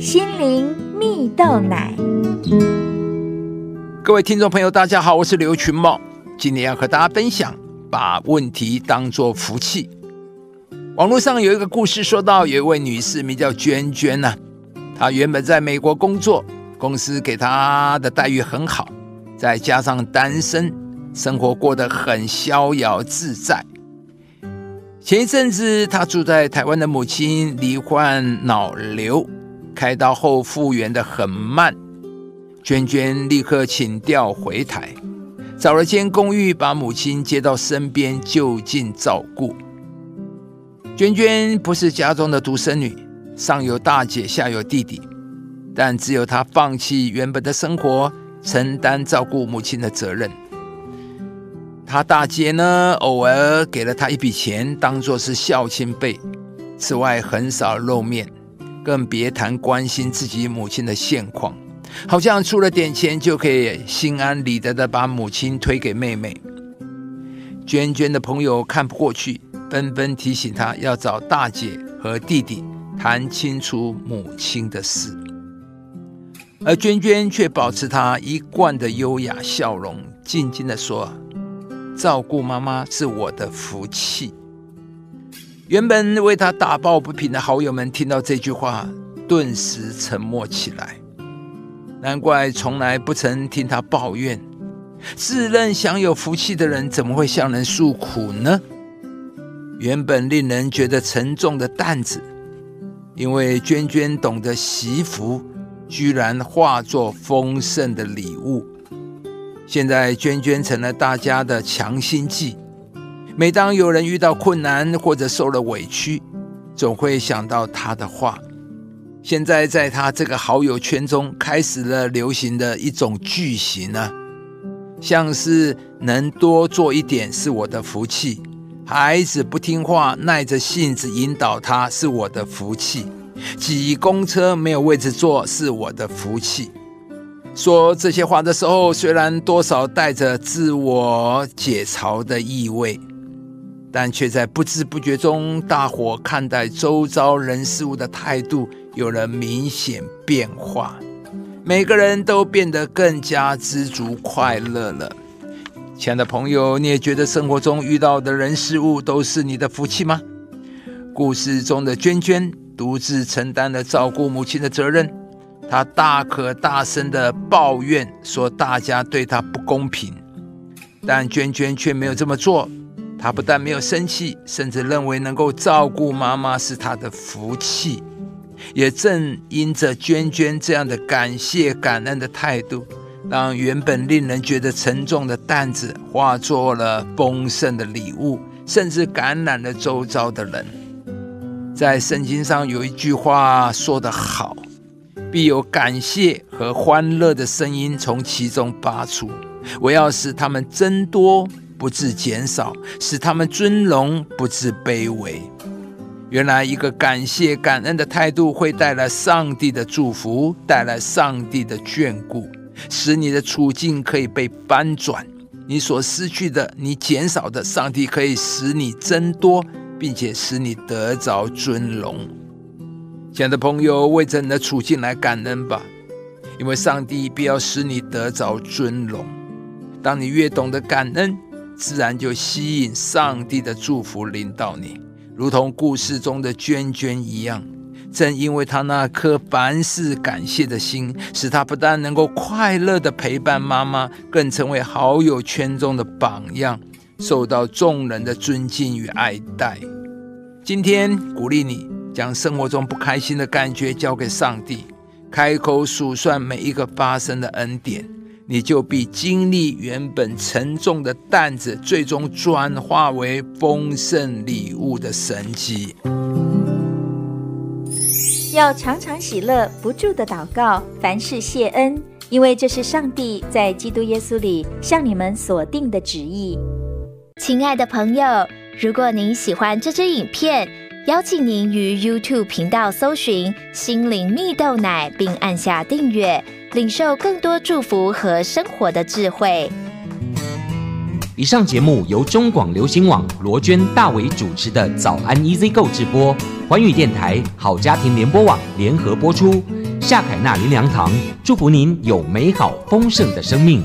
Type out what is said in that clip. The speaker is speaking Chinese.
心灵蜜豆奶。各位听众朋友，大家好，我是刘群茂，今天要和大家分享把问题当作福气。网络上有一个故事，说到有一位女士名叫娟娟呢，她原本在美国工作，公司给她的待遇很好，再加上单身，生活过得很逍遥自在。前一阵子，她住在台湾的母亲罹患脑瘤，开刀后复原的很慢。娟娟立刻请调回台，找了间公寓，把母亲接到身边，就近照顾。娟娟不是家中的独生女，上有大姐，下有弟弟，但只有她放弃原本的生活，承担照顾母亲的责任。她大姐呢，偶尔给了她一笔钱，当做是孝亲费，此外很少露面，更别谈关心自己母亲的现况。好像出了点钱就可以心安理得的把母亲推给妹妹。娟娟的朋友看不过去，纷纷提醒她要找大姐和弟弟谈清楚母亲的事。而娟娟却保持她一贯的优雅笑容，静静的说：“照顾妈妈是我的福气。”原本为他打抱不平的好友们听到这句话，顿时沉默起来。难怪从来不曾听他抱怨，自认享有福气的人怎么会向人诉苦呢？原本令人觉得沉重的担子，因为娟娟懂得惜福，居然化作丰盛的礼物。现在娟娟成了大家的强心剂，每当有人遇到困难或者受了委屈，总会想到他的话。现在在他这个好友圈中，开始了流行的一种句型呢，像是能多做一点是我的福气，孩子不听话，耐着性子引导他是我的福气，挤公车没有位置坐是我的福气。说这些话的时候，虽然多少带着自我解嘲的意味，但却在不知不觉中，大伙看待周遭人事物的态度。有了明显变化，每个人都变得更加知足快乐了。亲爱的朋友，你也觉得生活中遇到的人事物都是你的福气吗？故事中的娟娟独自承担了照顾母亲的责任，她大可大声的抱怨说大家对她不公平，但娟娟却没有这么做。他不但没有生气，甚至认为能够照顾妈妈是他的福气。也正因着娟娟这样的感谢感恩的态度，让原本令人觉得沉重的担子化作了丰盛的礼物，甚至感染了周遭的人。在圣经上有一句话说得好：“必有感谢和欢乐的声音从其中发出。我要使他们增多，不致减少；使他们尊荣，不致卑微。”原来，一个感谢、感恩的态度会带来上帝的祝福，带来上帝的眷顾，使你的处境可以被翻转。你所失去的，你减少的，上帝可以使你增多，并且使你得着尊荣。亲爱的朋友，为着你的处境来感恩吧，因为上帝必要使你得着尊荣。当你越懂得感恩，自然就吸引上帝的祝福临到你。如同故事中的娟娟一样，正因为她那颗凡事感谢的心，使她不但能够快乐的陪伴妈妈，更成为好友圈中的榜样，受到众人的尊敬与爱戴。今天鼓励你，将生活中不开心的感觉交给上帝，开口数算每一个发生的恩典。你就必经历原本沉重的担子，最终转化为丰盛礼物的神迹。要常常喜乐，不住的祷告，凡事谢恩，因为这是上帝在基督耶稣里向你们所定的旨意。亲爱的朋友，如果您喜欢这支影片，邀请您于 YouTube 频道搜寻“心灵蜜豆奶”，并按下订阅。领受更多祝福和生活的智慧。以上节目由中广流行网罗娟、大伟主持的早安 Easy Go 直播，环宇电台好家庭联播网联合播出。夏凯纳林良堂祝福您有美好丰盛的生命。